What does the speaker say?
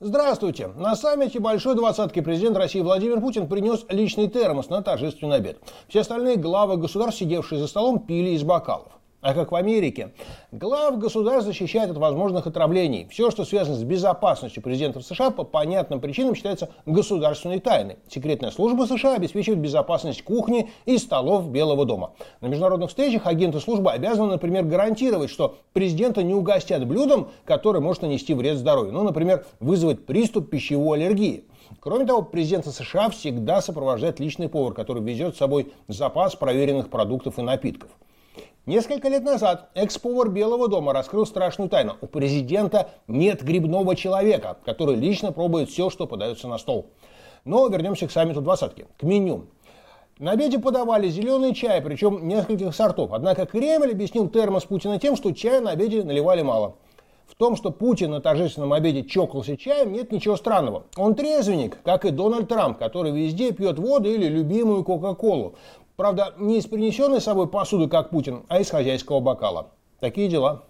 Здравствуйте! На саммите Большой Двадцатки президент России Владимир Путин принес личный термос на торжественный обед. Все остальные главы государств, сидевшие за столом, пили из бокалов. А как в Америке, глав государств защищает от возможных отравлений. Все, что связано с безопасностью президентов США, по понятным причинам считается государственной тайной. Секретная служба США обеспечивает безопасность кухни и столов Белого дома. На международных встречах агенты службы обязаны, например, гарантировать, что президента не угостят блюдом, которое может нанести вред здоровью. Ну, например, вызвать приступ пищевой аллергии. Кроме того, президента США всегда сопровождает личный повар, который везет с собой запас проверенных продуктов и напитков. Несколько лет назад экс-повар Белого дома раскрыл страшную тайну. У президента нет грибного человека, который лично пробует все, что подается на стол. Но вернемся к саммиту двадцатки, к меню. На обеде подавали зеленый чай, причем нескольких сортов. Однако Кремль объяснил термос Путина тем, что чая на обеде наливали мало. В том, что Путин на торжественном обеде чокался чаем, нет ничего странного. Он трезвенник, как и Дональд Трамп, который везде пьет воду или любимую Кока-Колу. Правда, не из принесенной с собой посуды, как Путин, а из хозяйского бокала. Такие дела.